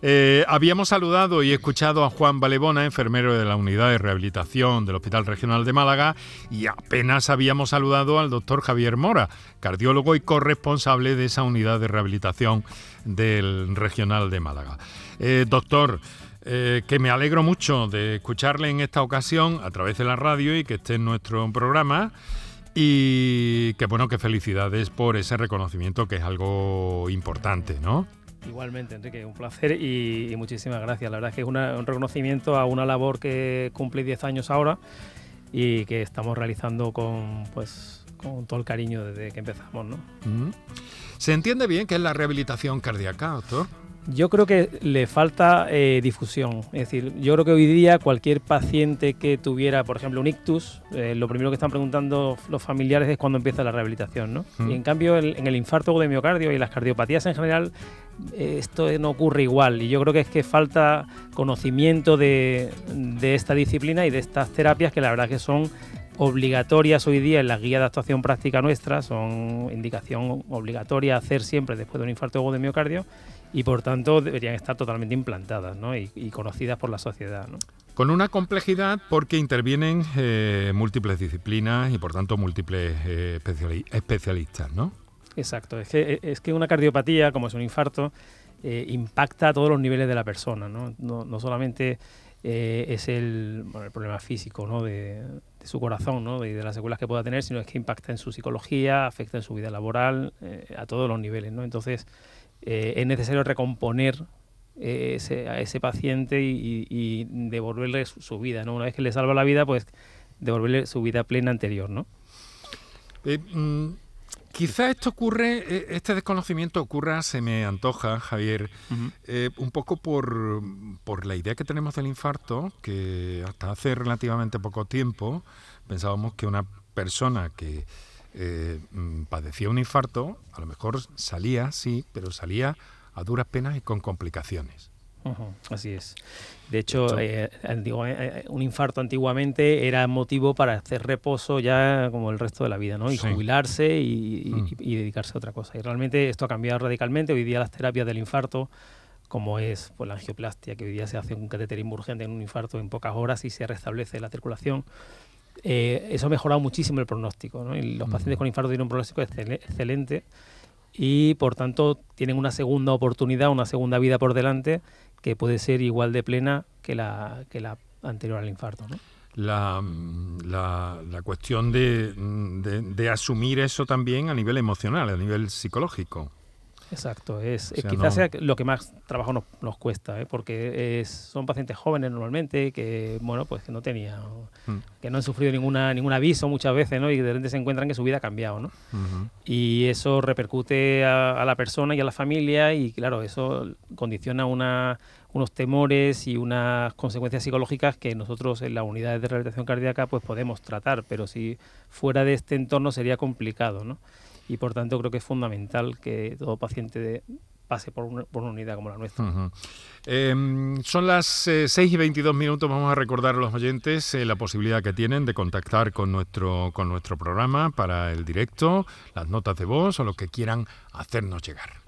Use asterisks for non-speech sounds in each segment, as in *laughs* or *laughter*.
Eh, habíamos saludado y escuchado a Juan Valebona, enfermero de la Unidad de Rehabilitación del Hospital Regional de Málaga, y apenas habíamos saludado al doctor Javier Mora, cardiólogo y corresponsable de esa unidad de rehabilitación del Regional de Málaga. Eh, doctor, eh, que me alegro mucho de escucharle en esta ocasión a través de la radio y que esté en nuestro programa. Y que bueno, que felicidades por ese reconocimiento que es algo importante, ¿no? Igualmente, Enrique, un placer y, muchísimas gracias. La verdad es que es un reconocimiento a una labor que cumple 10 años ahora y que estamos realizando con, pues, con todo el cariño desde que empezamos. ¿no? ¿Se entiende bien qué es la rehabilitación cardíaca, doctor? Yo creo que le falta eh, difusión. Es decir, yo creo que hoy día cualquier paciente que tuviera, por ejemplo, un ictus, eh, lo primero que están preguntando los familiares es cuándo empieza la rehabilitación. ¿no? Y en cambio, en el infarto de miocardio y las cardiopatías en general, eh, esto no ocurre igual. Y yo creo que es que falta conocimiento de, de esta disciplina y de estas terapias que la verdad que son obligatorias hoy día en la guía de actuación práctica nuestra, son indicación obligatoria hacer siempre después de un infarto agudo de miocardio y por tanto deberían estar totalmente implantadas ¿no? y, conocidas por la sociedad. ¿no? Con una complejidad porque intervienen eh, múltiples disciplinas y por tanto múltiples eh, especialistas, ¿no? Exacto, es que, es que una cardiopatía, como es un infarto, eh, impacta a todos los niveles de la persona, no, no, solamente es el, el, problema físico ¿no? de, su corazón ¿no? y de las secuelas que pueda tener, sino es que impacta en su psicología, afecta en su vida laboral, a todos los niveles. ¿no? Entonces, eh, es necesario recomponer eh, ese, a ese paciente y, devolverle su, vida, ¿no? Una vez que le salva la vida, pues devolverle su vida plena anterior, ¿no? Eh, mm, quizá esto ocurre, este desconocimiento ocurra, se me antoja, Javier, un poco por, por la idea que tenemos del infarto, que hasta hace relativamente poco tiempo pensábamos que una persona que eh, mm, padecía un infarto, a lo mejor salía, sí, pero salía a duras penas y con complicaciones. Así es. De hecho, eh, eh, un infarto antiguamente era motivo para hacer reposo ya como el resto de la vida, ¿no? Y jubilarse y, mm. y, dedicarse a otra cosa. Y realmente esto ha cambiado radicalmente. Hoy día las terapias del infarto, como es pues, la angioplastia, que hoy día se hace un cateterismo urgente en un infarto en pocas horas y se restablece la circulación, eh, eso ha mejorado muchísimo el pronóstico. ¿no? Y los pacientes con infarto tienen un pronóstico excelente y por tanto tienen una segunda oportunidad, una segunda vida por delante que puede ser igual de plena que la, que la anterior al infarto. ¿no? La, la, la, cuestión de, de, asumir eso también a nivel emocional, a nivel psicológico. Exacto, es, quizás sea lo que más trabajo nos, nos cuesta, ¿eh? porque es, son pacientes jóvenes normalmente que bueno pues que no tenían, mm. que no han sufrido ninguna ningún aviso muchas veces, ¿no? Y de repente se encuentran que su vida ha cambiado, ¿no? Y eso repercute a, la persona y a la familia y claro eso condiciona una, unos temores y unas consecuencias psicológicas que nosotros en las unidades de rehabilitación cardíaca pues podemos tratar, pero si fuera de este entorno sería complicado, ¿no? Y por tanto creo que es fundamental que todo paciente pase por una, unidad como la nuestra. Em, son las 6 eh, y 22 minutos, vamos a recordar a los oyentes eh, la posibilidad que tienen de contactar con nuestro, con nuestro programa para el directo, las notas de voz o lo que quieran hacernos llegar.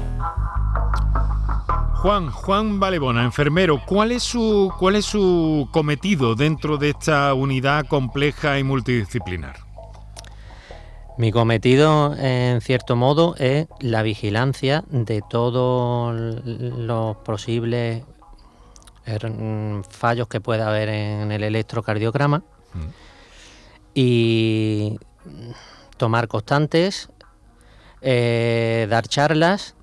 Juan, Juan Valebona, enfermero, ¿cuál es su cuál es su cometido dentro de esta unidad compleja y multidisciplinar? Mi cometido, en cierto modo, es la vigilancia de todos los posibles er, fallos que pueda haber en el electrocardiograma mm. y tomar constantes, eh, dar charlas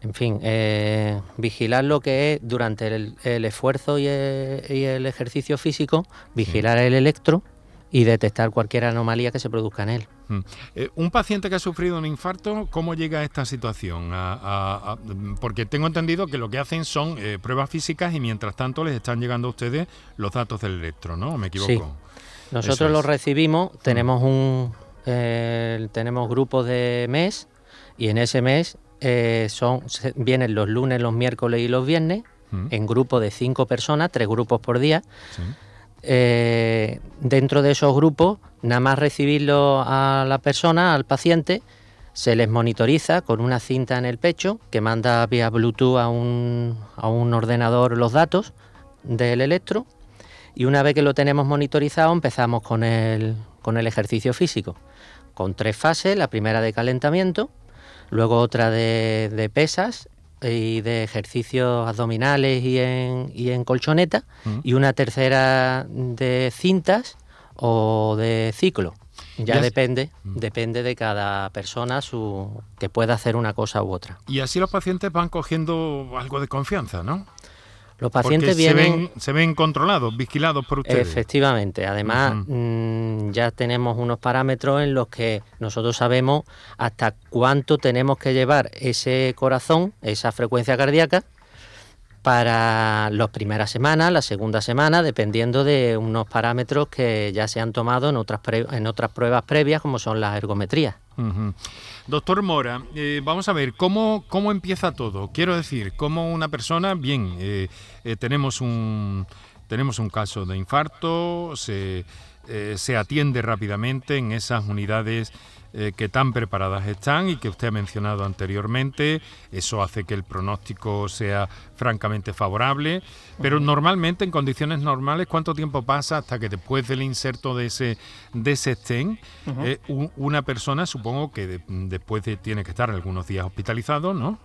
en fin, eh, vigilar lo que es durante el, esfuerzo y el, ejercicio físico, vigilar el electro y detectar cualquier anomalía que se produzca en él. Mm. Eh, un paciente que ha sufrido un infarto, ¿cómo llega a esta situación? porque tengo entendido que lo que hacen son eh, pruebas físicas y mientras tanto les están llegando a ustedes los datos del electro, ¿no? ¿Me equivoco? Nosotros lo recibimos, tenemos un tenemos grupos de mes y en ese mes eh, son vienen los lunes, los miércoles y los viernes en grupos de cinco personas, tres grupos por día. Eh, dentro de esos grupos, nada más recibirlo a la persona, al paciente, se les monitoriza con una cinta en el pecho que manda vía Bluetooth a un, a un ordenador los datos del electro. Y una vez que lo tenemos monitorizado empezamos con el, con el ejercicio físico, con tres fases, la primera de calentamiento, luego otra de, pesas y de ejercicios abdominales y en, y en colchoneta, mm. y una tercera de cintas o de ciclo. Ya, depende, mm. depende de cada persona su que pueda hacer una cosa u otra. Y así los pacientes van cogiendo algo de confianza, ¿no? Los pacientes vienen... Se ven, controlados, vigilados por ustedes. Efectivamente. Además, mm, ya tenemos unos parámetros en los que nosotros sabemos hasta cuánto tenemos que llevar ese corazón, esa frecuencia cardíaca, para las primeras semanas, la segunda semana, dependiendo de unos parámetros que ya se han tomado en otras, en otras pruebas previas, como son las ergometrías. Doctor Mora, eh, vamos a ver, ¿cómo, ¿cómo empieza todo? Quiero decir, como una persona, bien, eh, eh, tenemos, un, tenemos un caso de infarto, se, se atiende rápidamente en esas unidades eh, que tan preparadas están y que usted ha mencionado anteriormente. Eso hace que el pronóstico sea francamente favorable. Pero normalmente, en condiciones normales, ¿cuánto tiempo pasa hasta que después del inserto de ese, de ese stent, eh, una persona, supongo que después tiene que estar algunos días hospitalizado, ¿no?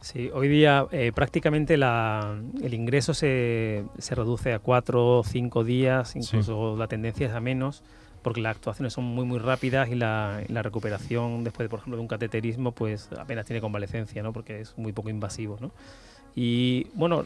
Sí, hoy día eh, prácticamente la, el ingreso se, se, reduce a cuatro o cinco días, incluso la tendencia es a menos porque las actuaciones son muy muy rápidas y la, recuperación después, de, por ejemplo, de un cateterismo, pues apenas tiene convalecencia, ¿no? Porque es muy poco invasivo, ¿no? Y bueno,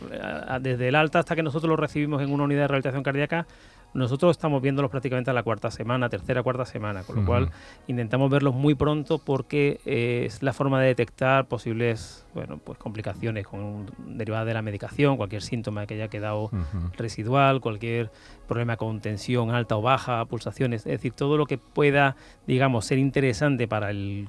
desde el alta hasta que nosotros lo recibimos en una unidad de rehabilitación cardíaca, nosotros estamos viéndolos prácticamente a la cuarta semana, tercera, cuarta semana, con lo cual intentamos verlos muy pronto porque eh, es la forma de detectar posibles bueno, pues complicaciones con, derivadas de la medicación, cualquier síntoma que haya quedado residual, cualquier problema con tensión alta o baja, pulsaciones, es decir, todo lo que pueda, digamos, ser interesante para el,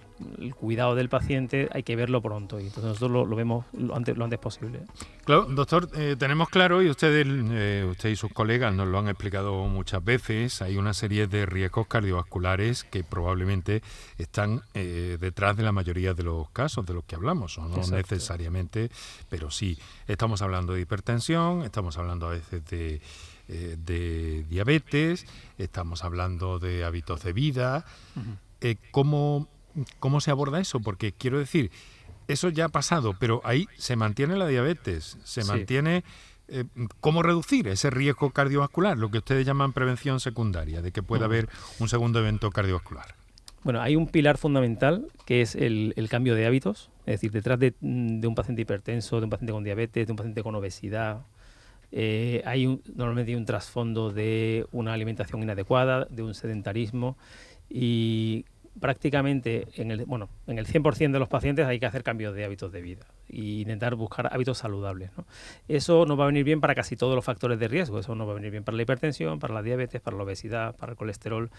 cuidado del paciente, hay que verlo pronto y entonces nosotros lo, vemos lo antes, lo antes posible. Claro, doctor, eh, tenemos claro y ustedes, eh, usted y sus colegas nos lo han explicado muchas veces, hay una serie de riesgos cardiovasculares que probablemente están eh, detrás de la mayoría de los casos de los que hablamos, o no necesariamente, pero sí, estamos hablando de hipertensión, estamos hablando a veces de de diabetes, estamos hablando de hábitos de vida. Eh, ¿cómo, ¿Cómo se aborda eso? Porque quiero decir, eso ya ha pasado, pero ahí se mantiene la diabetes, se mantiene... Eh, ¿Cómo reducir ese riesgo cardiovascular? Lo que ustedes llaman prevención secundaria, de que pueda haber un segundo evento cardiovascular. Bueno, hay un pilar fundamental que es el, cambio de hábitos. Es decir, detrás de, de, un paciente hipertenso, de un paciente con diabetes, de un paciente con obesidad, eh, hay un, normalmente hay un trasfondo de una alimentación inadecuada, de un sedentarismo y prácticamente en el, bueno, en el 100% de los pacientes hay que hacer cambios de hábitos de vida e intentar buscar hábitos saludables. Eso nos va a venir bien para casi todos los factores de riesgo. Eso nos va a venir bien para la hipertensión, para la diabetes, para la obesidad, para el colesterol.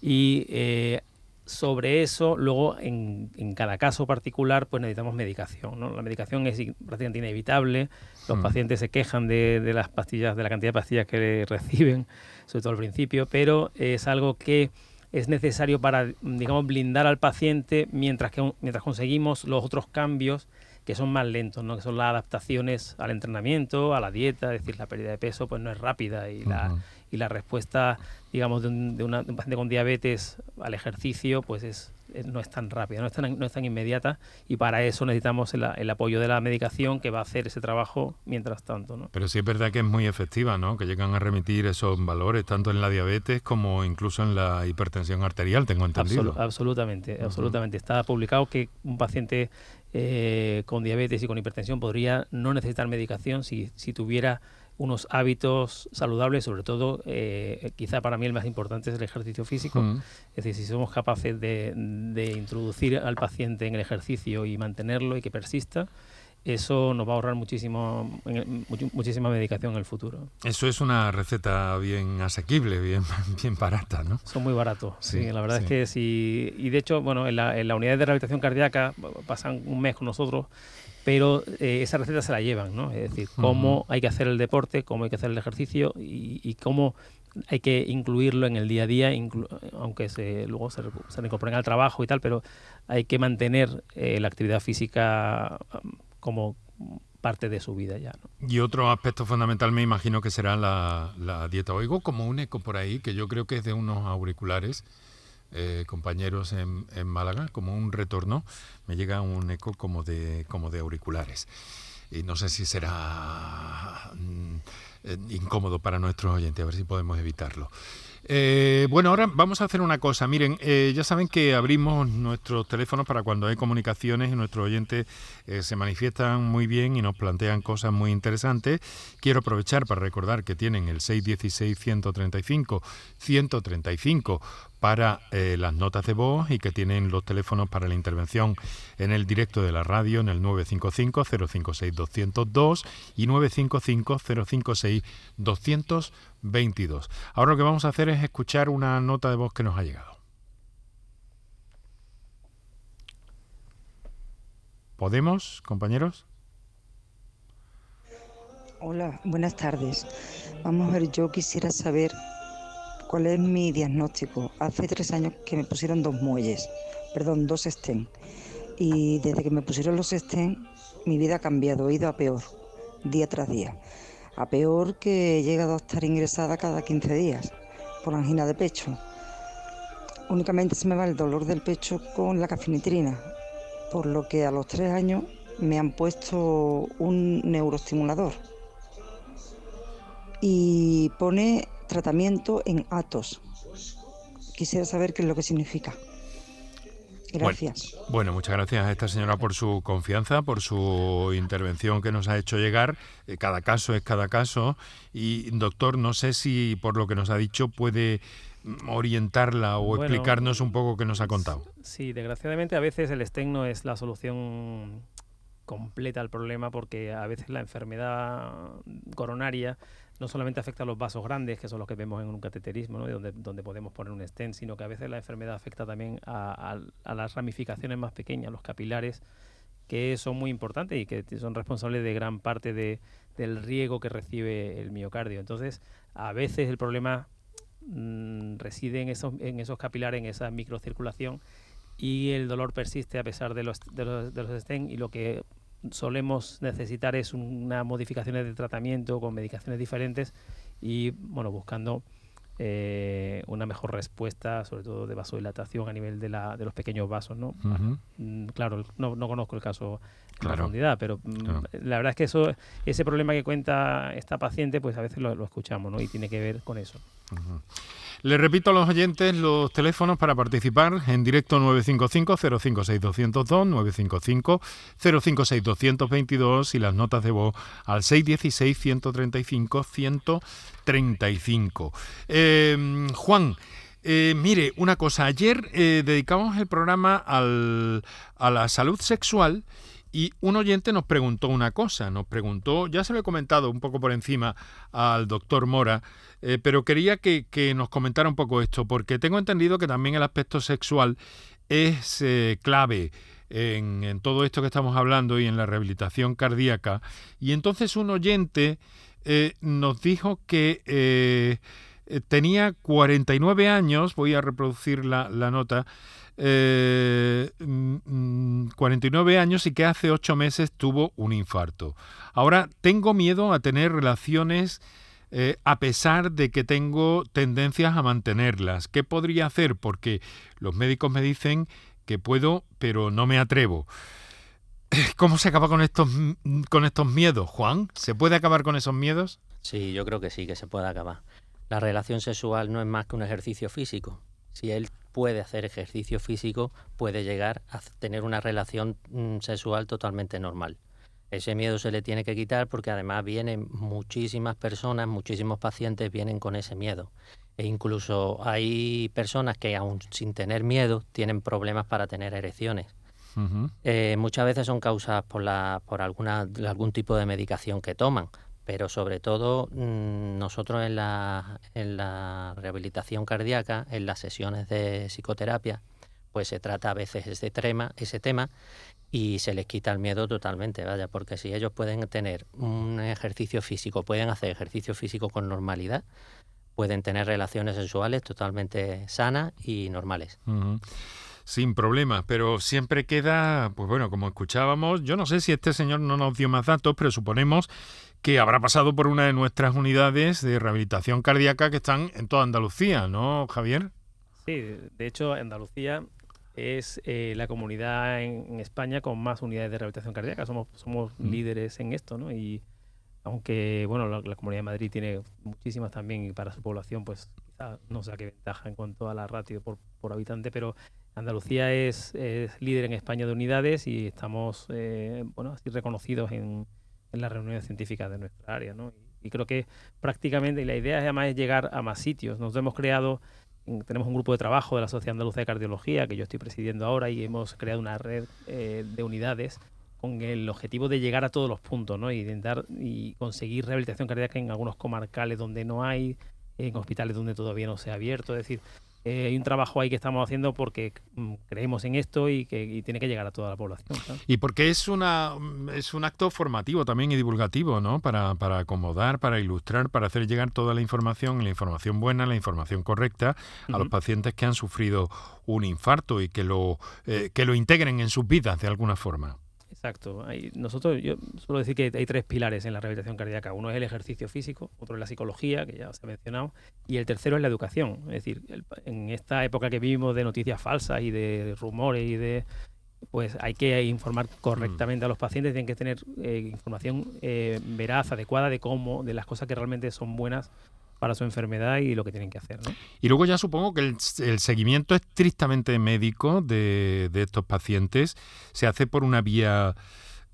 Y eh, sobre eso, luego en, en, cada caso particular, pues necesitamos medicación. ¿no? La medicación es prácticamente inevitable. Los hmm. pacientes se quejan de, de, las pastillas, de la cantidad de pastillas que reciben, sobre todo al principio, pero es algo que es necesario para, digamos, blindar al paciente mientras que mientras conseguimos los otros cambios que son más lentos, ¿no? que son las adaptaciones al entrenamiento, a la dieta, es decir, la pérdida de peso pues no es rápida y la y la respuesta, digamos, de un, de, una, un paciente con diabetes al ejercicio, pues es, no es tan rápida, no es tan, no es tan inmediata y para eso necesitamos el, el, apoyo de la medicación que va a hacer ese trabajo mientras tanto. ¿no? Pero sí es verdad que es muy efectiva, ¿no? que llegan a remitir esos valores tanto en la diabetes como incluso en la hipertensión arterial, tengo entendido. absolutamente, absolutamente. Está publicado que un paciente eh, con diabetes y con hipertensión podría no necesitar medicación si, si tuviera unos hábitos saludables, sobre todo, eh, quizá para mí el más importante es el ejercicio físico. Es decir, si somos capaces de, introducir al paciente en el ejercicio y mantenerlo y que persista, eso nos va a ahorrar muchísimo, muchísima medicación en el futuro. Eso es una receta bien asequible, bien, *laughs* bien barata, ¿no? Son muy baratos, sí, la verdad es que sí. Y de hecho, bueno, en la, en la unidad de rehabilitación cardíaca pasan un mes con nosotros pero eh, esa receta se la llevan, ¿no? Es decir, cómo hay que hacer el deporte, cómo hay que hacer el ejercicio y, cómo hay que incluirlo en el día a día, aunque se, luego se, se incorporen al trabajo y tal, pero hay que mantener eh, la actividad física um, como parte de su vida ya. ¿no? Y otro aspecto fundamental me imagino que será la, la dieta. Oigo como un eco por ahí, que yo creo que es de unos auriculares eh, compañeros en, en, Málaga, como un retorno, me llega un eco como de, como de auriculares. Y no sé si será mm, eh, incómodo para nuestros oyentes, a ver si podemos evitarlo. Eh, bueno, ahora vamos a hacer una cosa. Miren, ya saben que abrimos nuestros teléfonos para cuando hay comunicaciones y nuestros oyentes se manifiestan muy bien y nos plantean cosas muy interesantes. Quiero aprovechar para recordar que tienen el 616-135-135 para las notas de voz y que tienen los teléfonos para la intervención en el directo de la radio en el 955-056-202 y 955-056-200. 22. Ahora lo que vamos a hacer es escuchar una nota de voz que nos ha llegado. ¿Podemos, compañeros? Hola, buenas tardes. Vamos a ver, yo quisiera saber cuál es mi diagnóstico. Hace tres años que me pusieron dos muelles, perdón, dos estén. Y desde que me pusieron los estén, mi vida ha cambiado, he ido a peor, día tras día a peor que he llegado a estar ingresada cada 15 días por angina de pecho. Únicamente se me va el dolor del pecho con la cafinitrina, por lo que a los tres años me han puesto un neuroestimulador y pone tratamiento en Atos. Quisiera saber qué es lo que significa. Gracias. Bueno, muchas gracias a esta señora por su confianza, por su intervención que nos ha hecho llegar. Eh, cada caso es cada caso. Y, doctor, no sé si por lo que nos ha dicho puede mm, orientarla o explicarnos un poco qué nos ha contado. Sí, desgraciadamente a veces el STEM no es la solución completa al problema porque a veces la enfermedad coronaria no solamente afecta a los vasos grandes, que son los que vemos en un cateterismo, donde, donde podemos poner un stent, sino que a veces la enfermedad afecta también a, las ramificaciones más pequeñas, los capilares, que son muy importantes y que son responsables de gran parte de, del riego que recibe el miocardio. Entonces, a veces el problema mm, reside en esos, en esos capilares, en esa microcirculación, y el dolor persiste a pesar de los, de los, de los y lo que solemos necesitar es una modificaciones de tratamiento con medicaciones diferentes y bueno buscando eh, una mejor respuesta, sobre todo de vasodilatación a nivel de, la, de los pequeños vasos, ¿no? Mm, claro, no, no, conozco el caso en profundidad, pero mm, la verdad es que eso, ese problema que cuenta esta paciente, pues a veces lo, escuchamos, ¿no? Y tiene que ver con eso. Le repito a los oyentes los teléfonos para participar en directo 955-056-202, 955-056-222 y las notas de voz al 616-135-135. Em, Juan, eh, mire, una cosa, ayer eh, dedicamos el programa al, a la salud sexual y un oyente nos preguntó una cosa, nos preguntó, ya se lo he comentado un poco por encima al doctor Mora, eh, pero quería que, nos comentara un poco esto, porque tengo entendido que también el aspecto sexual es eh, clave en, todo esto que estamos hablando y en la rehabilitación cardíaca. Y entonces un oyente eh, nos dijo que tenía 49 años, voy a reproducir la, la nota, 49 mm, mm, años y que hace 8 meses tuvo un infarto. Ahora tengo miedo a tener relaciones eh, a pesar de que tengo tendencias a mantenerlas. ¿Qué podría hacer? Porque los médicos me dicen que puedo, pero no me atrevo. *laughs* ¿Cómo se acaba con estos, con estos miedos, Juan? ¿Se puede acabar con esos miedos? Sí, yo creo que sí, que se puede acabar. La relación sexual no es más que un ejercicio físico. Si él puede hacer ejercicio físico, puede llegar a tener una relación mm, sexual totalmente normal. Ese miedo se le tiene que quitar porque además vienen muchísimas personas, muchísimos pacientes vienen con ese miedo. E incluso hay personas que aún sin tener miedo tienen problemas para tener erecciones. Eh, muchas veces son causadas por, la, por alguna, algún tipo de medicación que toman, pero sobre todo mm, nosotros en la, en la rehabilitación cardíaca, en las sesiones de psicoterapia, pues se trata a veces ese tema, ese tema y se les quita el miedo totalmente, vaya, porque si ellos pueden tener un ejercicio físico, pueden hacer ejercicio físico con normalidad, pueden tener relaciones sexuales totalmente sanas y normales. Sin problema, pero siempre queda, pues bueno, como escuchábamos, yo no sé si este señor no nos dio más datos, pero suponemos que habrá pasado por una de nuestras unidades de rehabilitación cardíaca que están en toda Andalucía, ¿no, Javier? Sí, de hecho, Andalucía es eh, la comunidad en, España con más unidades de rehabilitación cardíaca. Somos, somos mm. líderes en esto, ¿no? Y aunque, bueno, la, Comunidad de Madrid tiene muchísimas también y para su población, pues quizá no sé qué ventaja en cuanto a la ratio por, por habitante, pero Andalucía es, líder en España de unidades y estamos, eh, bueno, así reconocidos en, en las reuniones científicas de nuestra área, ¿no? Y, creo que prácticamente, y la idea además es llegar a más sitios. Nos hemos creado tenemos un grupo de trabajo de la Sociedad Andaluza de Cardiología que yo estoy presidiendo ahora y hemos creado una red eh, de unidades con el objetivo de llegar a todos los puntos ¿no? y intentar y conseguir rehabilitación cardíaca en algunos comarcales donde no hay, en hospitales donde todavía no se ha abierto. Es decir, eh, hay un trabajo ahí que estamos haciendo porque mm, creemos en esto y que tiene que llegar a toda la población. Y porque es una es un acto formativo también y divulgativo, ¿no? Para, para acomodar, para ilustrar, para hacer llegar toda la información, la información buena, la información correcta a los pacientes que han sufrido un infarto y que lo eh, que lo integren en sus vidas de alguna forma. Exacto. nosotros, yo suelo decir que hay tres pilares en la rehabilitación cardíaca. Uno es el ejercicio físico, otro es la psicología, que ya se ha mencionado, y el tercero es la educación. Es decir, en esta época que vivimos de noticias falsas y de rumores y de pues hay que informar correctamente a los pacientes, tienen que tener eh, información eh, veraz, adecuada de cómo, de las cosas que realmente son buenas para su enfermedad y lo que tienen que hacer. ¿no? Y luego ya supongo que el, seguimiento estrictamente médico de, estos pacientes se hace por una vía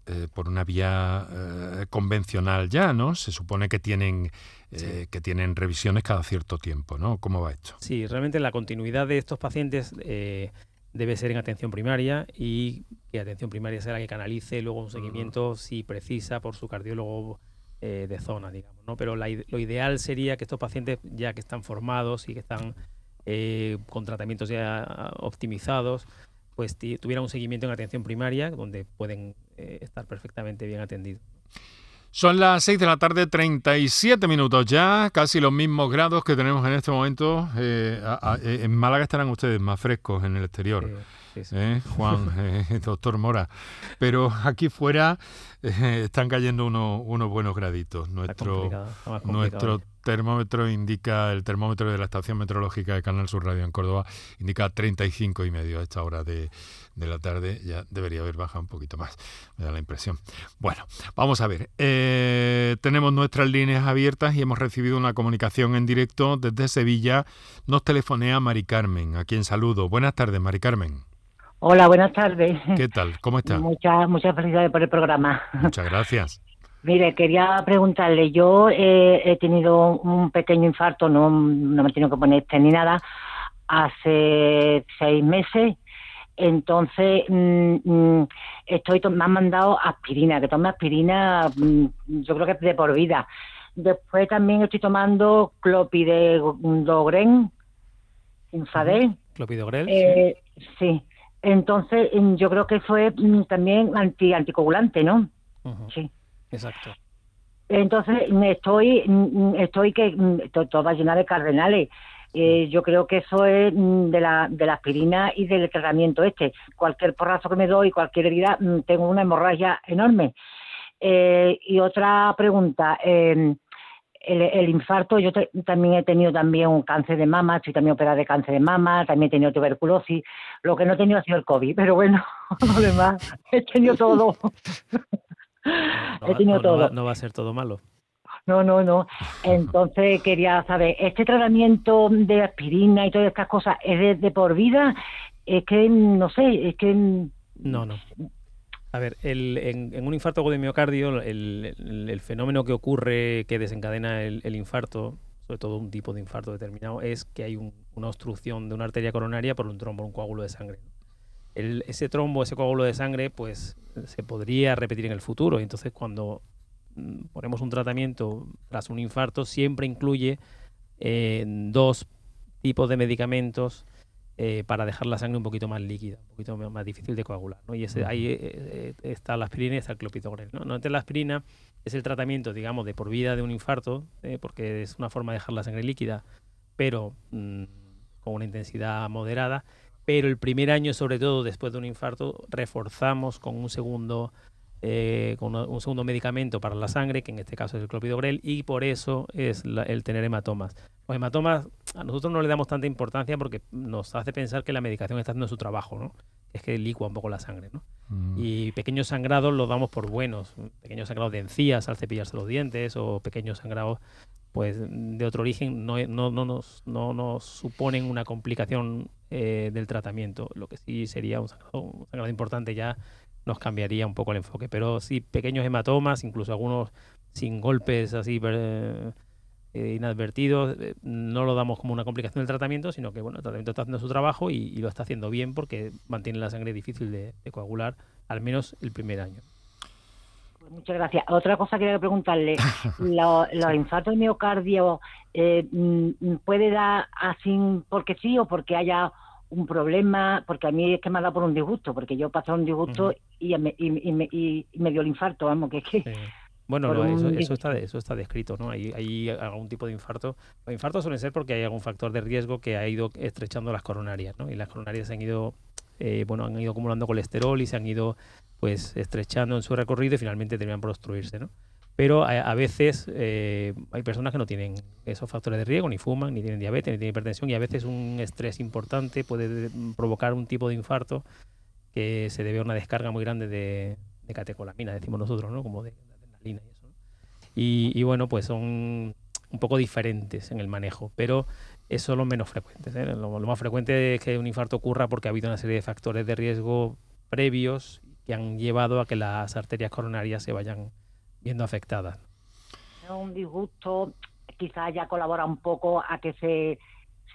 eh, por una vía eh, convencional ya, ¿no? Se supone que tienen eh, que tienen revisiones cada cierto tiempo, ¿no? ¿Cómo va esto? Sí, realmente la continuidad de estos pacientes debe ser en atención primaria y que atención primaria sea la que canalice luego un seguimiento si precisa por su cardiólogo eh, de zona, digamos, ¿no? Pero lo ideal sería que estos pacientes, ya que están formados y que están eh, con tratamientos ya optimizados, pues tuvieran un seguimiento en atención primaria, donde pueden eh, estar perfectamente bien atendidos. Son las 6 de la tarde, 37 minutos ya, casi los mismos grados que tenemos en este momento. en Málaga estarán ustedes más frescos en el exterior. ¿Eh? Juan, *laughs* eh, doctor Mora. Pero aquí fuera eh, están cayendo unos buenos graditos. Nuestro, nuestro termómetro indica, el termómetro de la estación meteorológica de Canal Sur Radio en Córdoba indica 35 y medio a esta hora de, de la tarde. Ya debería haber bajado un poquito más, me da la impresión. Bueno, vamos a ver. tenemos nuestras líneas abiertas y hemos recibido una comunicación en directo desde Sevilla. Nos telefonea Mari Carmen, a quien saludo. Buenas tardes, Mari Carmen. Hola, buenas tardes. ¿Qué tal? ¿Cómo está? Muchas, muchas felicidades por el programa. Muchas gracias. Mire, quería preguntarle, yo eh, he tenido un pequeño infarto, no, no me he tenido que poner este ni nada, hace seis meses, entonces mm, mm, estoy me han mandado aspirina, que tome aspirina, mm, yo creo que es de por vida. Después también estoy tomando clopidogrel, Infadel. ¿Clopidogrel? Eh, sí. Entonces, mm, yo creo que fue mm, también anti anticoagulante, ¿no? Sí. Exacto. Entonces, mm, estoy estoy que toda llena de cardenales. Eh, yo creo que eso es de la, de la aspirina y del tratamiento este. Cualquier porrazo que me doy, cualquier herida, tengo una hemorragia enorme. Eh, y otra pregunta, eh, el, infarto, yo también he tenido también un cáncer de mama, estoy también operada de cáncer de mama, también he tenido tuberculosis, lo que no he tenido ha sido el COVID, pero bueno, *laughs* lo demás, he tenido todo. *laughs* he tenido todo. no va a ser todo malo. No, no, no. Entonces *laughs* quería saber, ¿este tratamiento de aspirina y todas estas cosas es de por vida? Es que, no sé, es que... No, no. A ver, en, un infarto agudo de miocardio, el, fenómeno que ocurre que desencadena el, infarto, sobre todo un tipo de infarto determinado, es que hay una obstrucción de una arteria coronaria por un trombo, un coágulo de sangre. ese trombo, ese coágulo de sangre, pues se podría repetir en el futuro. Entonces, cuando mm, ponemos un tratamiento tras un infarto, siempre incluye eh, dos tipos de medicamentos eh, para dejar la sangre un poquito más líquida, un poquito más difícil de coagular. ¿no? Y ese, ahí eh, está la aspirina y está el clopidogrel. ¿no? Entonces, la aspirina es el tratamiento, digamos, de por vida de un infarto, porque es una forma de dejar la sangre líquida, pero mm, con una intensidad moderada pero el primer año, sobre todo después de un infarto, reforzamos con un segundo, eh, con un segundo medicamento para la sangre, que en este caso es el clopidogrel, y por eso es el tener hematomas. Los hematomas a nosotros no le damos tanta importancia porque nos hace pensar que la medicación está haciendo su trabajo, ¿no? Es que licua un poco la sangre, ¿no? Mm. Y pequeños sangrados los damos por buenos, pequeños sangrados de encías al cepillarse los dientes o pequeños sangrados pues de otro origen no, no, no, nos, no nos suponen una complicación eh, del tratamiento. Lo que sí sería un sangrado, importante ya nos cambiaría un poco el enfoque. Pero sí, pequeños hematomas, incluso algunos sin golpes así eh, inadvertidos, eh, no lo damos como una complicación del tratamiento, sino que bueno, el tratamiento está haciendo su trabajo y, lo está haciendo bien porque mantiene la sangre difícil de coagular, al menos el primer año. Muchas gracias. Otra cosa que quería preguntarle, *laughs* los, infartos de miocardio eh, mm, puede dar así porque sí o porque haya un problema, porque a mí es que me ha dado por un disgusto, porque yo pasé un disgusto y, me, dio el infarto, vamos, que es que... Bueno, eso, está, eso está descrito, ¿no? Hay, hay, algún tipo de infarto. Los infartos suelen ser porque hay algún factor de riesgo que ha ido estrechando las coronarias, ¿no? Y las coronarias se han ido, eh, bueno, han ido acumulando colesterol y se han ido pues estrechando en su recorrido y finalmente terminan por obstruirse, ¿no? Pero a, veces eh, hay personas que no tienen esos factores de riesgo, ni fuman, ni tienen diabetes, ni tienen hipertensión, y a veces un estrés importante puede provocar un tipo de infarto que se debe a una descarga muy grande de, catecolamina, decimos nosotros, ¿no? Como de, adrenalina y eso. Y, bueno, pues son un poco diferentes en el manejo, pero eso es lo menos frecuente. ¿eh? Lo, lo, más frecuente es que un infarto ocurra porque ha habido una serie de factores de riesgo previos que han llevado a que las arterias coronarias se vayan viendo afectadas. Un disgusto quizás haya colaborado un poco a que se,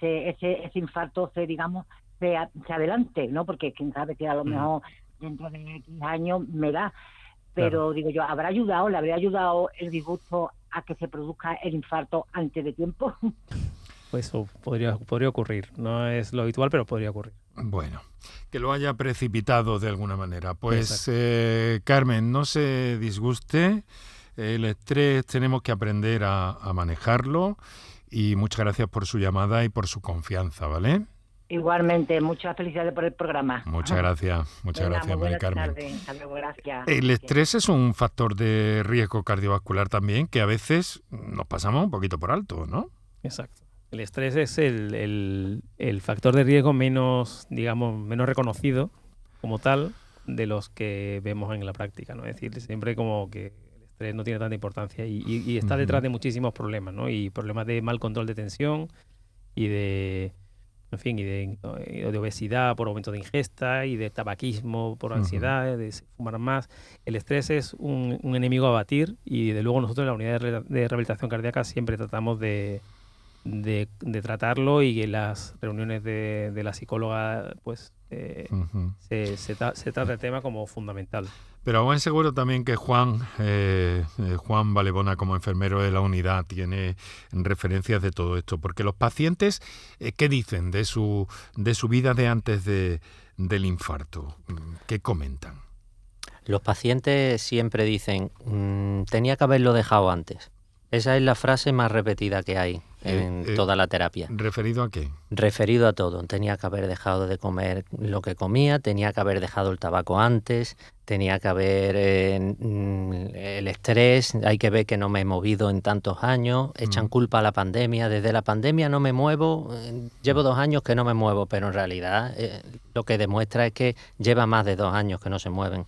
ese, infarto se, digamos, se, adelante, ¿no? Porque quién sabe que a lo mm. mejor dentro de X años me da. Pero digo yo, ¿habrá ayudado, le habría ayudado el disgusto a que se produzca el infarto antes de tiempo? *laughs* Pues eso podría, podría ocurrir. No es lo habitual, pero podría ocurrir. Bueno, que lo haya precipitado de alguna manera. Pues eh, Carmen, no se disguste. El estrés tenemos que aprender a, manejarlo y muchas gracias por su llamada y por su confianza, ¿vale? Igualmente, muchas felicidades por el programa. Muchas *laughs* gracias, muchas gracias, María Carmen. gracias. El estrés es un factor de riesgo cardiovascular también que a veces nos pasamos un poquito por alto, ¿no? Exacto. El estrés es el, factor de riesgo menos, digamos, menos reconocido como tal de los que vemos en la práctica, ¿no? Es decir, siempre como que el estrés no tiene tanta importancia y, está detrás de muchísimos problemas, ¿no? Y problemas de mal control de tensión y de, en fin, y de, obesidad por aumento de ingesta y de tabaquismo por ansiedad, de fumar más. El estrés es un, enemigo a batir y de luego nosotros en la unidad de rehabilitación cardíaca siempre tratamos de de, tratarlo y que las reuniones de, la psicóloga pues eh, se, se, trata el tema como fundamental. Pero a buen seguro también que Juan, eh, eh, Juan Valebona como enfermero de la unidad tiene referencias de todo esto, porque los pacientes, ¿qué dicen de su, de su vida de antes de, del infarto? ¿Qué comentan? Los pacientes siempre dicen, mm, tenía que haberlo dejado antes. Esa es la frase más repetida que hay en eh, toda la terapia. ¿Referido a qué? Referido a todo. Tenía que haber dejado de comer lo que comía, tenía que haber dejado el tabaco antes, tenía que haber eh, mm, el estrés, hay que ver que no me he movido en tantos años, echan mm. culpa a la pandemia, desde la pandemia no me muevo, llevo dos años que no me muevo, pero en realidad lo que demuestra es que lleva más de dos años que no se mueven.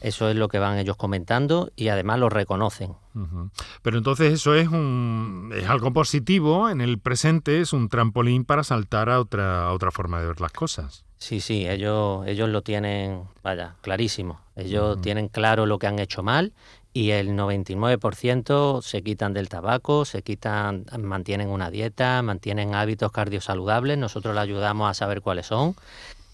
Eso es lo que van ellos comentando y además lo reconocen. Pero entonces eso es, un, es algo positivo en el presente, es un trampolín para saltar a otra, otra forma de ver las cosas. Sí, sí, ellos, ellos lo tienen, vaya, clarísimo. Ellos tienen claro lo que han hecho mal y el 99% se quitan del tabaco, se quitan, mantienen una dieta, mantienen hábitos cardiosaludables. Nosotros les ayudamos a saber cuáles son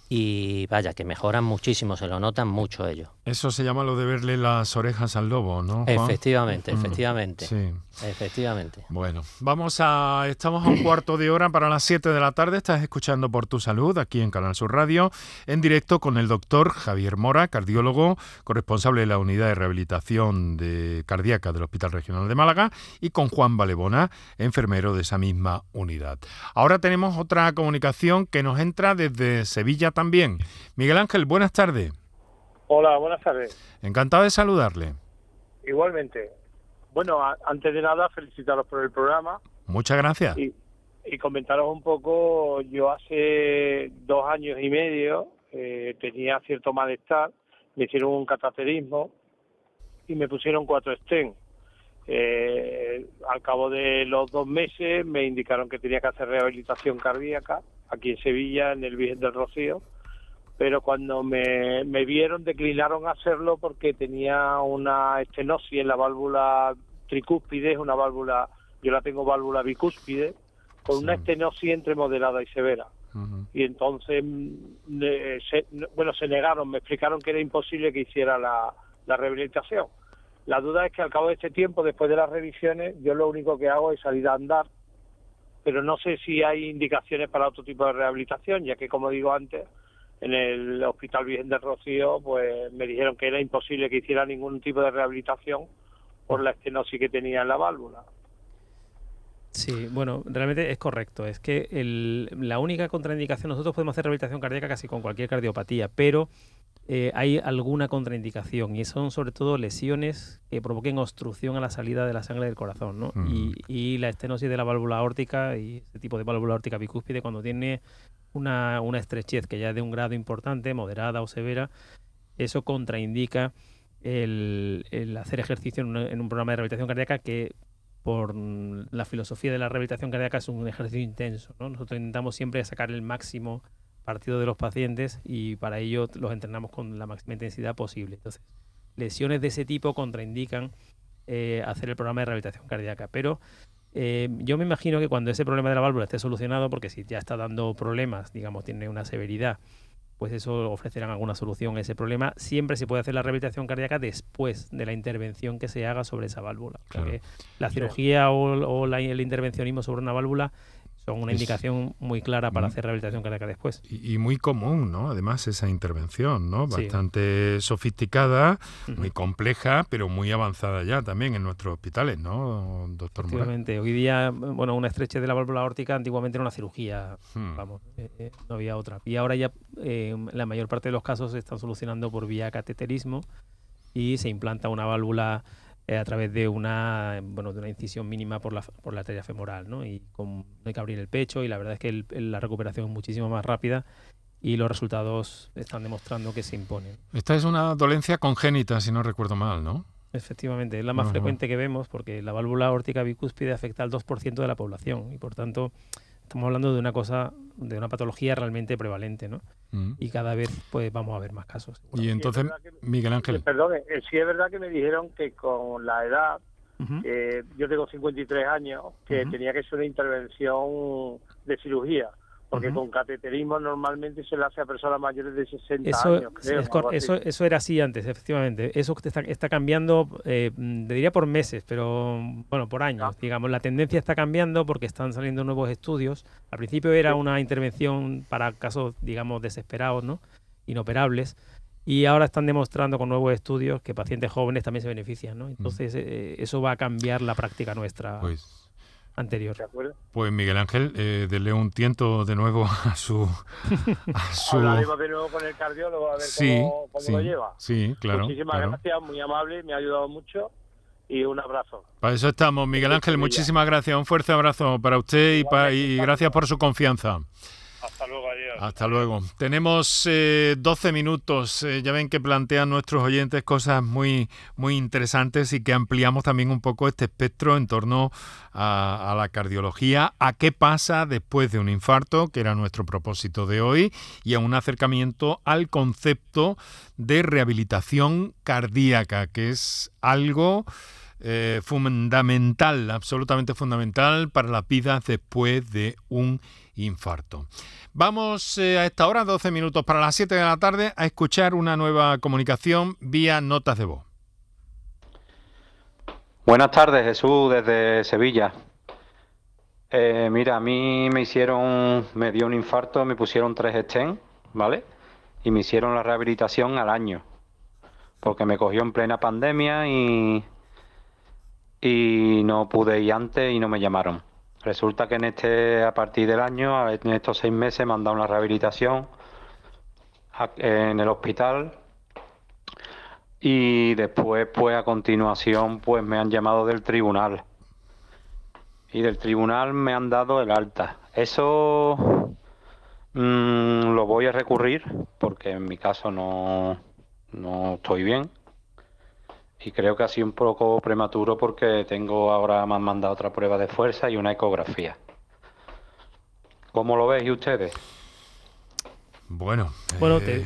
y vaya, que mejoran muchísimo, se lo notan mucho ellos. Eso se llama lo de verle las orejas al lobo, ¿no? Efectivamente, mm, efectivamente. Sí. Efectivamente. Bueno, vamos a. Estamos a un cuarto de hora para las 7 de la tarde. Estás escuchando por tu salud aquí en Canal Sur Radio, en directo con el doctor Javier Mora, cardiólogo, corresponsable de la unidad de rehabilitación de cardíaca del Hospital Regional de Málaga, y con Juan Valebona, enfermero de esa misma unidad. Ahora tenemos otra comunicación que nos entra desde Sevilla también. Miguel Ángel, buenas tardes. Hola, buenas tardes. Encantado de saludarle. Igualmente. Bueno, antes de nada, felicitaros por el programa. Muchas gracias. Y, comentaros un poco, yo hace dos años y medio eh, tenía cierto malestar, me hicieron un cateterismo y me pusieron cuatro stents. Eh, al cabo de los dos meses me indicaron que tenía que hacer rehabilitación cardíaca aquí en Sevilla, en el Virgen del Rocío, pero cuando me, me vieron declinaron a hacerlo porque tenía una estenosis en la válvula tricúspide, es una válvula, yo la tengo válvula bicúspide, con una estenosis entre moderada y severa. Y entonces, mm, bueno, se negaron, me explicaron que era imposible que hiciera la, la rehabilitación. La duda es que al cabo de este tiempo, después de las revisiones, yo lo único que hago es salir a andar pero no sé si hay indicaciones para otro tipo de rehabilitación, ya que, como digo antes, en el Hospital Virgen del Rocío, pues me dijeron que era imposible que hiciera ningún tipo de rehabilitación por la estenosis que tenía en la válvula. Sí, bueno, realmente es correcto. Es que la única contraindicación, nosotros podemos hacer rehabilitación cardíaca casi con cualquier cardiopatía, pero eh, hay alguna contraindicación y son sobre todo lesiones que provoquen obstrucción a la salida de la sangre del corazón, ¿no? y, la estenosis de la válvula aórtica y ese tipo de válvula aórtica bicúspide cuando tiene una, estrechez que ya es de un grado importante, moderada o severa, eso contraindica el, hacer ejercicio en un, programa de rehabilitación cardíaca que por la filosofía de la rehabilitación cardíaca es un ejercicio intenso. ¿no? Nosotros intentamos siempre sacar el máximo partido de los pacientes y para ello los entrenamos con la máxima intensidad posible. Entonces, lesiones de ese tipo contraindican eh, hacer el programa de rehabilitación cardíaca, pero eh, yo me imagino que cuando ese problema de la válvula esté solucionado, porque si ya está dando problemas, digamos, tiene una severidad, pues eso ofrecerán alguna solución a ese problema. Siempre se puede hacer la rehabilitación cardíaca después de la intervención que se haga sobre esa válvula. la cirugía o, el intervencionismo sobre una válvula son una indicación muy clara para hacer rehabilitación cardíaca después. Y, muy común, ¿no? Además, esa intervención, ¿no? Bastante sofisticada, muy compleja, pero muy avanzada ya también en nuestros hospitales, ¿no, doctor Efectivamente. Hoy día, bueno, una estrechez de la válvula aórtica antiguamente era una cirugía, hmm. vamos, eh, eh, no había otra. Y ahora ya eh, la mayor parte de los casos se están solucionando por vía cateterismo y se implanta una válvula a través de una bueno de una incisión mínima por la, por la arteria femoral ¿no? y con, hay que abrir el pecho y la verdad es que la recuperación es muchísimo más rápida y los resultados están demostrando que se imponen. Esta es una dolencia congénita, si no recuerdo mal, ¿no? Efectivamente, es la más frecuente que vemos porque la válvula aórtica bicúspide afecta al 2% de la población y por tanto estamos hablando de una cosa, de una patología realmente prevalente, ¿no? Mm. Y cada vez pues vamos a ver más casos. Y entonces, Miguel Ángel. Perdón, eh, sí es verdad que me dijeron que con la edad, yo tengo 53 años, que tenía que ser una intervención de cirugía porque con cateterismo normalmente se le hace a personas mayores de 60 años. eso, eso era así antes, efectivamente. Eso está, está cambiando, eh, diría por meses, pero bueno, por años. Ah. Digamos, la tendencia está cambiando porque están saliendo nuevos estudios. Al principio era una intervención para casos, digamos, desesperados, ¿no? Inoperables. Y ahora están demostrando con nuevos estudios que pacientes jóvenes también se benefician, ¿no? Entonces, eh, eso va a cambiar la práctica nuestra. Pues anterior. Pues Miguel Ángel, eh, dele un tiento de nuevo *laughs* a su... A *laughs* su... Hablaremos de nuevo con el cardiólogo a ver cómo, lo lleva. Sí, claro. Muchísimas gracias, muy amable, me ha ayudado mucho y un abrazo. Para eso estamos, Miguel Ángel, muchísimas gracias, un fuerte abrazo para usted y, y gracias por su confianza. Hasta luego, adiós. Hasta luego. Tenemos 12 eh, minutos. Eh, ya ven que plantean nuestros oyentes cosas muy, muy interesantes y que ampliamos también un poco este espectro en torno a, la cardiología, a qué pasa después de un infarto, que era nuestro propósito de hoy, y a un acercamiento al concepto de rehabilitación cardíaca, que es algo eh, fundamental, absolutamente fundamental para la vida después de un. Vamos eh, a esta hora, 12 minutos para las 7 de la tarde, a escuchar una nueva comunicación vía notas de voz. Buenas tardes, Jesús, desde Sevilla. Eh, mira, a mí me hicieron, me dio un infarto, me pusieron tres estén, ¿vale? Y me hicieron la rehabilitación al año, porque me cogió en plena pandemia y, y no pude ir antes y no me llamaron. Resulta que en este, a partir del año, en estos seis meses me han dado una rehabilitación en el hospital y después, pues a continuación, pues me han llamado del tribunal y del tribunal me han dado el alta. Eso mm, lo voy a recurrir porque en mi caso no, no estoy bien y creo que ha sido un poco prematuro porque tengo ahora me han mandado otra prueba de fuerza y una ecografía. ¿Cómo lo veis ustedes? Bueno, bueno eh,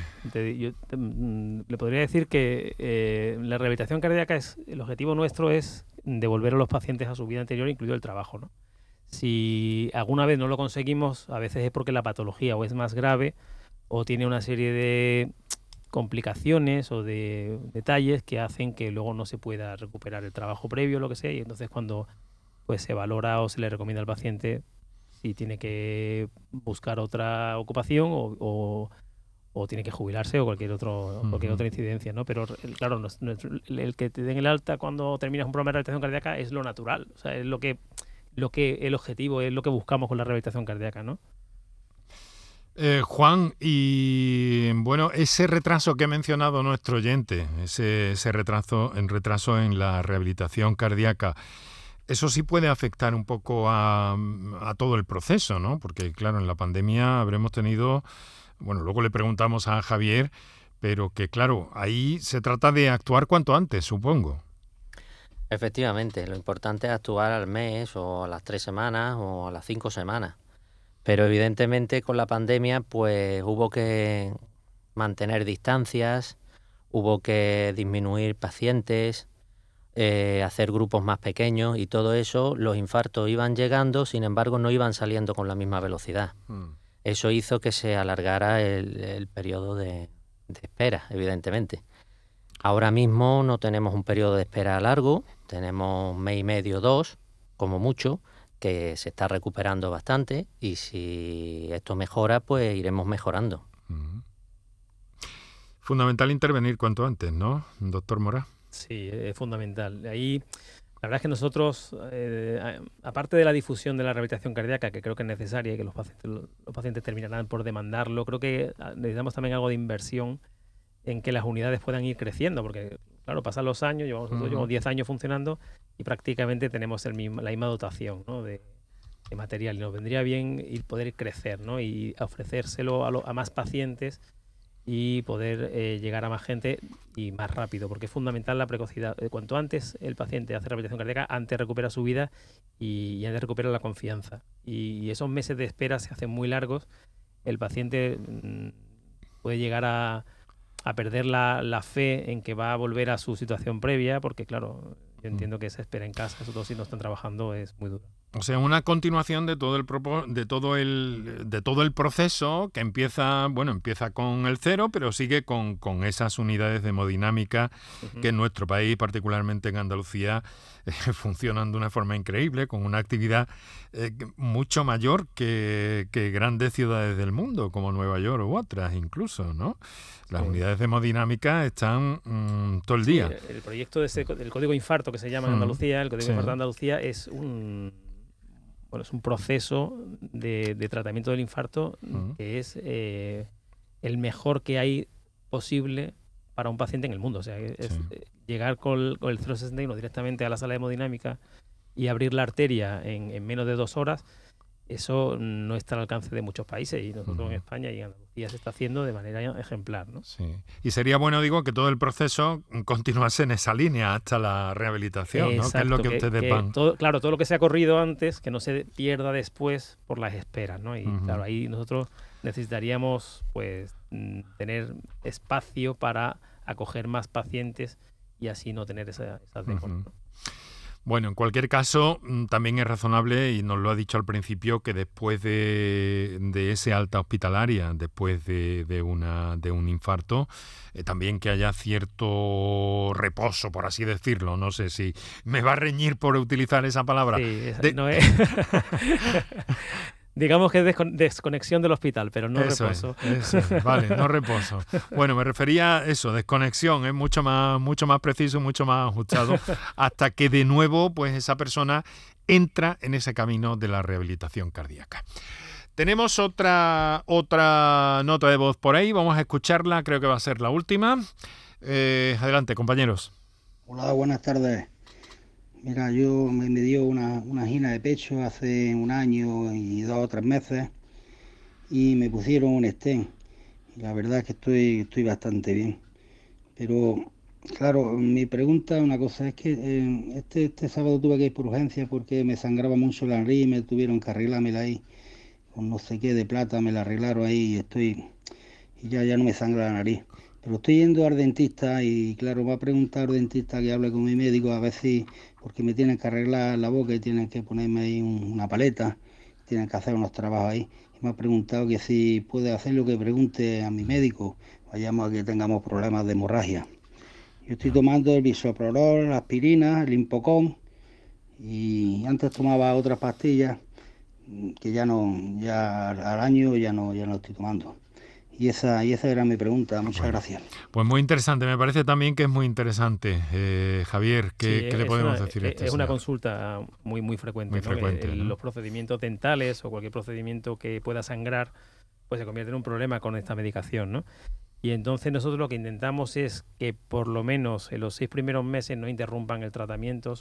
yo mm, le podría decir que eh, la rehabilitación cardíaca es el objetivo nuestro es devolver a los pacientes a su vida anterior, incluido el trabajo. ¿no? Si alguna vez no lo conseguimos, a veces es porque la patología o es más grave o tiene una serie de complicaciones o de detalles que hacen que luego no se pueda recuperar el trabajo previo o lo que sea y entonces cuando pues se valora o se le recomienda al paciente si tiene que buscar otra ocupación o, o, tiene que jubilarse o cualquier otro cualquier otra incidencia no pero claro el que te den el alta cuando terminas un programa de rehabilitación cardíaca es lo natural o sea es lo que lo que el objetivo es lo que buscamos con la rehabilitación cardíaca no eh, Juan, y bueno, ese retraso que ha mencionado nuestro oyente, ese, retraso, en retraso en la rehabilitación cardíaca, eso sí puede afectar un poco a, todo el proceso, ¿no? Porque claro, en la pandemia habremos tenido, bueno, luego le preguntamos a Javier, pero que claro, ahí se trata de actuar cuanto antes, supongo. Efectivamente, lo importante es actuar al mes o a las tres semanas o a las cinco semanas. Pero evidentemente con la pandemia pues hubo que mantener distancias, hubo que disminuir pacientes, eh, hacer grupos más pequeños y todo eso, los infartos iban llegando, sin embargo no iban saliendo con la misma velocidad. Mm. Eso hizo que se alargara el, periodo de, de, espera, evidentemente. Ahora mismo no tenemos un periodo de espera largo, tenemos mes y medio, dos, como mucho, que se está recuperando bastante y si esto mejora, pues iremos mejorando. Fundamental intervenir cuanto antes, ¿no, doctor Mora? Sí, es fundamental. Ahí, la verdad es que nosotros, eh, aparte de la difusión de la rehabilitación cardíaca, que creo que es necesaria y que los pacientes, los pacientes terminarán por demandarlo, creo que ah, necesitamos también algo de inversión en que las unidades puedan ir creciendo, porque claro, pasan los años, llevamos, llevamos 10 años funcionando y prácticamente tenemos el mismo, la misma dotación de, material. Y nos vendría bien ir poder crecer ¿no? y ofrecérselo a, más pacientes y poder eh, llegar a más gente y más rápido, porque es fundamental la precocidad. Eh, cuanto antes el paciente hace rehabilitación cardíaca, antes recupera su vida y, antes recupera la confianza. Y, esos meses de espera se hacen muy largos. El paciente mm, puede llegar a, a perder la, la, fe en que va a volver a su situación previa, porque claro, yo entiendo que esa espera en casa, sobre todo si no están trabajando, es muy duro. O sea, una continuación de todo el de todo el de todo el proceso que empieza, bueno, empieza con el cero, pero sigue con, con esas unidades de hemodinámica que en nuestro país, particularmente en Andalucía, eh, *laughs* funcionan de una forma increíble, con una actividad eh, mucho mayor que, que, grandes ciudades del mundo, como Nueva York u otras incluso, ¿no? Las unidades de hemodinámica están mm, todo el día. el proyecto de ese, del código infarto que se llama en Andalucía, el código infarto de Andalucía es un bueno, es un proceso de, tratamiento del infarto que es eh, el mejor que hay posible para un paciente en el mundo. O sea, es, eh, llegar con, el 061 directamente a la sala de hemodinámica y abrir la arteria en menos de dos horas eso no está al alcance de muchos países y nosotros en España y en Andalucía se está haciendo de manera ejemplar. ¿no? Sí. Y sería bueno, digo, que todo el proceso continuase en esa línea hasta la rehabilitación, ¿no? Que es lo que, ustedes van. claro, todo lo que se ha corrido antes, que no se pierda después por las esperas, ¿no? Y claro, ahí nosotros necesitaríamos pues tener espacio para acoger más pacientes y así no tener esa, esas Bueno, en cualquier caso, mm, también es razonable, y nos lo ha dicho al principio, que después de, ese alta hospitalaria, después de, una, de un infarto, eh, también que haya cierto reposo, por así decirlo. No sé si me va a reñir por utilizar esa palabra. Sí, no es... *laughs* *laughs* Digamos que es desconexión del hospital, pero no reposo. vale, no *laughs* reposo. Bueno, me refería a eso, desconexión, es mucho más, mucho más preciso, mucho más ajustado, *laughs* hasta que de nuevo, pues esa persona entra en ese camino de la rehabilitación cardíaca. Tenemos otra, otra nota de voz por ahí, vamos a escucharla, creo que va a ser la última. Eh, adelante, compañeros. Hola, buenas tardes. Mira, yo me, dio una, una de pecho hace un año y dos o tres meses y me pusieron un stent. la verdad es que estoy, estoy bastante bien. Pero, claro, mi pregunta, una cosa es que eh, este, este sábado tuve que ir por urgencia porque me sangraba mucho la nariz y me tuvieron que arreglármela ahí. Con no sé qué de plata me la arreglaron ahí y estoy, y ya, ya no me sangra la nariz. Pero estoy yendo al dentista y claro, va a preguntar al dentista que hable con mi médico a ver si, porque me tienen que arreglar la boca y tienen que ponerme ahí una paleta, tienen que hacer unos trabajos ahí. Y me ha preguntado que si puede hacer lo que pregunte a mi médico, vayamos a que tengamos problemas de hemorragia. Yo estoy tomando el bisoprolol, la aspirina, el impocón y antes tomaba otras pastillas que ya no, ya al año ya no, ya no estoy tomando. Y esa, y esa era mi pregunta. Muchas gracias. Pues muy interesante. Me parece también que es muy interesante. Eh, Javier, ¿qué, le podemos decir a este Es una consulta muy, muy frecuente. Los procedimientos dentales o cualquier procedimiento que pueda sangrar, pues se convierte en un problema con esta medicación, ¿no? Y entonces nosotros lo que intentamos es que por lo menos en los seis primeros meses no interrumpan el tratamiento,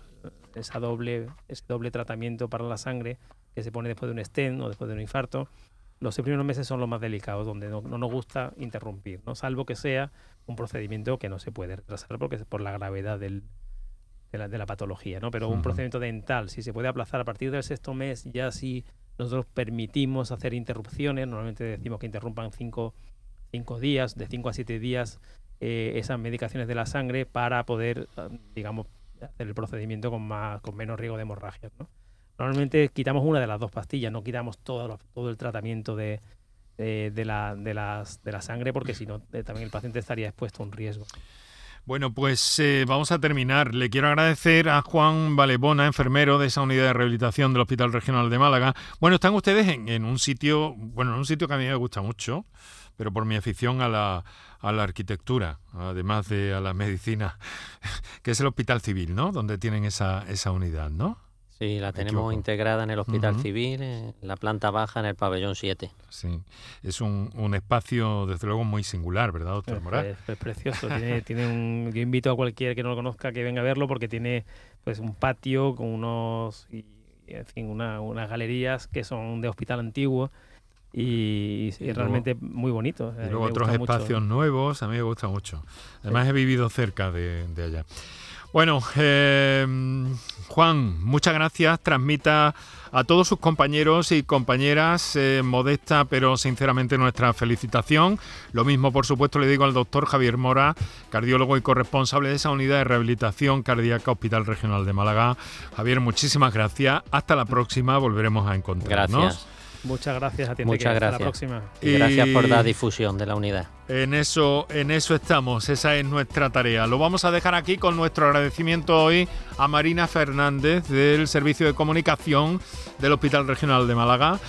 esa doble, ese doble tratamiento para la sangre que se pone después de un stent o después de un infarto los seis primeros meses son los más delicados, donde no, nos gusta interrumpir, ¿no? salvo que sea un procedimiento que no se puede retrasar porque es por la gravedad del, de, la, de, la, patología. ¿no? Pero un procedimiento dental, si se puede aplazar a partir del sexto mes, ya si nosotros permitimos hacer interrupciones, normalmente decimos que interrumpan cinco, cinco días, de cinco a siete días, eh, esas medicaciones de la sangre para poder, ah, digamos, hacer el procedimiento con, más, con menos riesgo de hemorragia. ¿no? Normalmente quitamos una de las dos pastillas, no quitamos todo, el tratamiento de la sangre porque si no eh, también el paciente estaría expuesto a un riesgo. Bueno, pues eh, vamos a terminar. Le quiero agradecer a Juan Valebona, enfermero de esa unidad de rehabilitación del Hospital Regional de Málaga. Bueno, están ustedes en, en, un sitio, bueno, en un sitio que a mí me gusta mucho, pero por mi afición a la, a la arquitectura, además de a la medicina, *laughs* que es el Hospital Civil, ¿no? Donde tienen esa, esa unidad, ¿no? Sí, la tenemos integrada en el Hospital Civil, en la planta baja, en el pabellón 7. Sí, es un, un espacio, desde luego, muy singular, ¿verdad, doctor Moral? Es, precioso. tiene, *laughs* tiene un, yo invito a cualquier que no lo conozca que venga a verlo porque tiene pues un patio con unos, y, en fin, una, unas galerías que son de hospital antiguo. Y, es realmente muy bonito. Y luego otros espacios nuevos, a mí me gusta mucho. Además he vivido cerca de, de allá. Bueno, eh, Juan, muchas gracias. Transmita a todos sus compañeros y compañeras eh, modesta pero sinceramente nuestra felicitación. Lo mismo, por supuesto, le digo al doctor Javier Mora, cardiólogo y corresponsable de esa unidad de rehabilitación cardíaca Hospital Regional de Málaga. Javier, muchísimas gracias. Hasta la próxima, volveremos a encontrarnos. Gracias. Muchas gracias a ti. Muchas gracias. Hasta la próxima. Y gracias por la difusión de la unidad. En eso, en eso estamos, esa es nuestra tarea. Lo vamos a dejar aquí con nuestro agradecimiento hoy a Marina Fernández del Servicio de Comunicación del Hospital Regional de Málaga.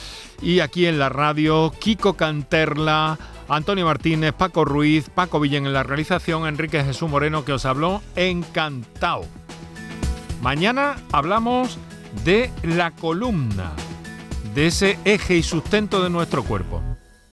Y aquí en la radio, Kiko Canterla, Antonio Martínez, Paco Ruiz, Paco Villén en la realización, Enrique Jesús Moreno que os habló, encantado. Mañana hablamos de la columna de ese eje y sustento de nuestro cuerpo.